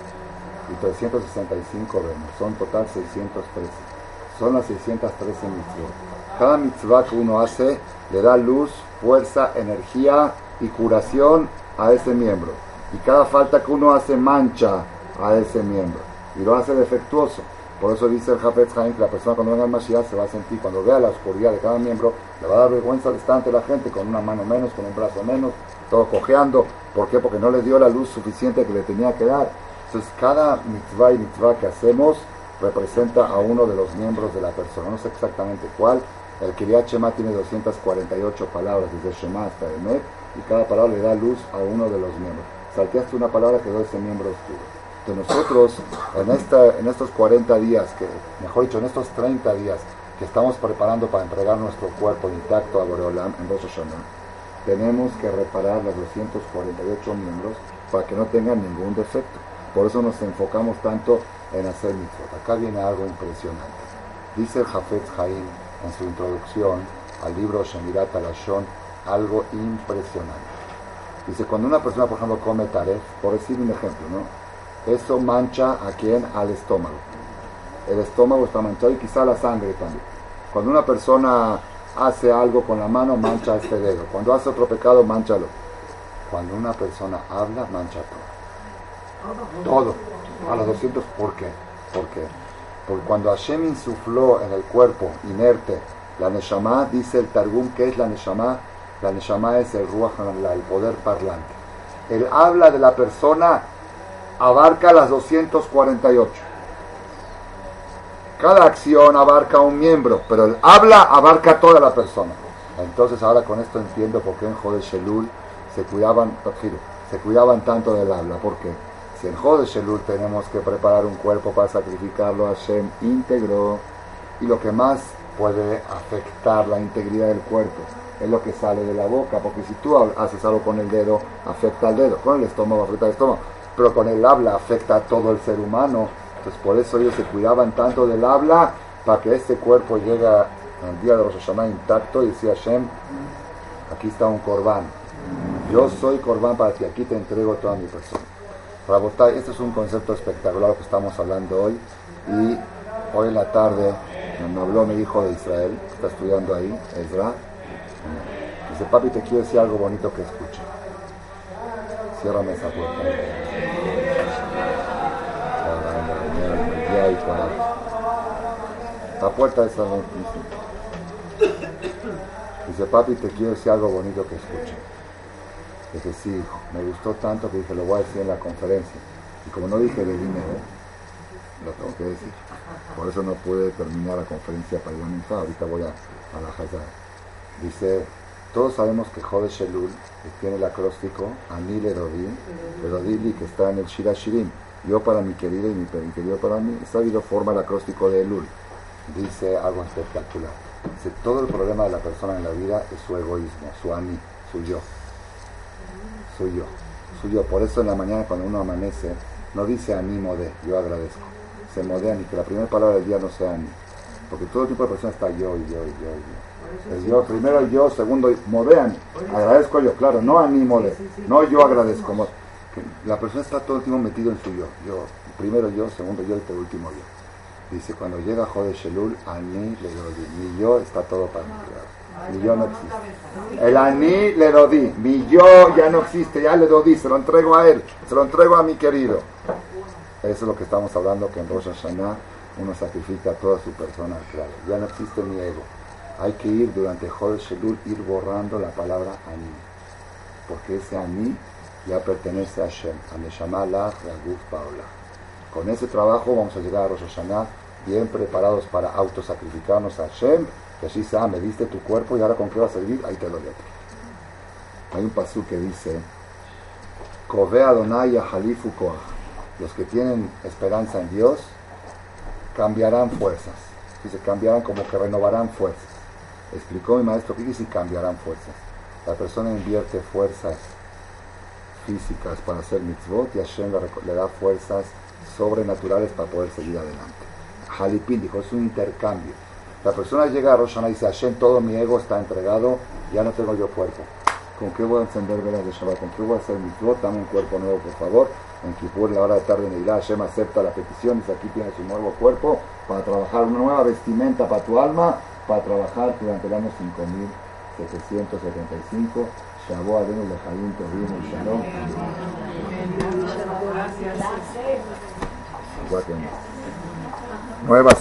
y 365 vemos. Son total 613. Son las 613 mitzvot. Cada mitzvah que uno hace le da luz, fuerza, energía y curación a ese miembro. Y cada falta que uno hace mancha a ese miembro. Y lo hace defectuoso. Por eso dice el Jafet Haim que la persona cuando venga al Mashiach se va a sentir, cuando vea la oscuridad de cada miembro, le va a dar vergüenza de estar ante la gente con una mano menos, con un brazo menos, todo cojeando. ¿Por qué? Porque no le dio la luz suficiente que le tenía que dar. Entonces cada mitzvah y mitzvah que hacemos representa a uno de los miembros de la persona. No sé exactamente cuál. El Kiryat Shema tiene 248 palabras desde Shema hasta Emet y cada palabra le da luz a uno de los miembros. Salteaste una palabra quedó ese miembro oscuro. Entonces nosotros en, esta, en estos 40 días, que mejor dicho, en estos 30 días que estamos preparando para entregar nuestro cuerpo intacto a Boreolam en Rosh Hashanah, tenemos que reparar los 248 miembros para que no tengan ningún defecto. Por eso nos enfocamos tanto en hacer mitzvot. Acá viene algo impresionante. Dice el Jafet Haim en su introducción al libro Shemirat Alashon algo impresionante. Dice, cuando una persona, por ejemplo, come taref, por decir un ejemplo, ¿no? Eso mancha a quién? Al estómago. El estómago está manchado y quizá la sangre también. Cuando una persona hace algo con la mano, mancha este dedo. Cuando hace otro pecado, manchalo. Cuando una persona habla, mancha todo. Todo. A los 200, ¿por qué? ¿Por qué? Porque cuando Hashem insufló en el cuerpo inerte la Neshama, dice el Targum, ¿qué es la Neshama? La Neshama es el Ruach el poder parlante. El habla de la persona abarca las 248. Cada acción abarca un miembro, pero el habla abarca toda la persona. Entonces ahora con esto entiendo por qué en Jode Shelul se cuidaban, se cuidaban tanto del habla. porque Si en Jode Shelul tenemos que preparar un cuerpo para sacrificarlo, a Hashem íntegro. Y lo que más puede afectar la integridad del cuerpo es lo que sale de la boca, porque si tú haces algo con el dedo, afecta al dedo, con el estómago afecta al estómago, pero con el habla afecta a todo el ser humano entonces por eso ellos se cuidaban tanto del habla para que este cuerpo llegue al día de Rosh Hashanah intacto y decía Hashem, aquí está un corbán. Yo soy corbán para ti, aquí te entrego toda mi persona. Rabotay, este es un concepto espectacular que estamos hablando hoy y hoy en la tarde me habló mi hijo de Israel, que está estudiando ahí, Ezra. Dice, papi, te quiero decir algo bonito que escuche. Ciérrame esa puerta. La puerta de Salón Dice, papi, te quiero decir algo bonito que escuche. Sí, hijo, me gustó tanto que dije, lo voy a decir en la conferencia. Y como no dije de dinero, lo tengo que decir. Por eso no pude terminar la conferencia para ir a mi Ahorita voy a, a la Hazar. Dice, todos sabemos que Jode Shelul tiene el acróstico Anil Erodi, Erodili, que está en el Shira Shirim. Yo para mi querido y mi querido para mí, está habido forma el acróstico de Elul. Dice algo espectacular. Dice, todo el problema de la persona en la vida es su egoísmo, su ani, su yo. Su yo. Su yo. Por eso en la mañana cuando uno amanece, no dice animo de, yo agradezco. Se modea ni que la primera palabra del día no sea ani. Porque todo tipo de personas está yo y yo y yo y yo. El yo, primero yo, segundo, modean. Agradezco yo, claro, no animo de, no yo agradezco la persona está todo el tiempo metido en su yo. Yo, primero yo, segundo yo y por último yo. Dice, cuando llega Jode Shelul, a mí le doy. Mi yo está todo para mí, Mi yo no existe. El aní le doy. Mi yo ya no existe, ya le doy. Se lo entrego a él. Se lo entrego a mi querido. Eso es lo que estamos hablando, que en Rosh Hashanah uno sacrifica toda su persona claro. Ya no existe mi ego. Hay que ir durante Jode Shelul, ir borrando la palabra aní. Porque ese aní ya pertenece a Hashem, a Neshama Lach, Paola. Con ese trabajo vamos a llegar a Rosh Hashanah bien preparados para autosacrificarnos a Hashem, que sea, me diste tu cuerpo y ahora con qué vas a vivir, ahí te doy otro. Hay un pasú que dice, Los que tienen esperanza en Dios cambiarán fuerzas. Dice, cambiarán como que renovarán fuerzas. Explicó mi maestro, ¿qué dice cambiarán fuerzas? La persona invierte fuerzas físicas para hacer mitzvot y Hashem le, da fuerzas sobrenaturales para poder seguir adelante. Halipin dijo, es un intercambio. La persona llega a Roshana y dice, Hashem, todo mi ego está entregado, ya no tengo yo cuerpo. ¿Con qué voy a encender velas de Shabbat? ¿Con qué voy a hacer mitzvot? Dame un cuerpo nuevo, por favor. En Kippur, la hora de tarde en Eilá, Hashem acepta la petición, dice, aquí tienes un nuevo cuerpo para trabajar, una nueva vestimenta para tu alma, para trabajar durante el año 5775 Shabó Adenu Lejaim Tovim y Shalom. Nuevas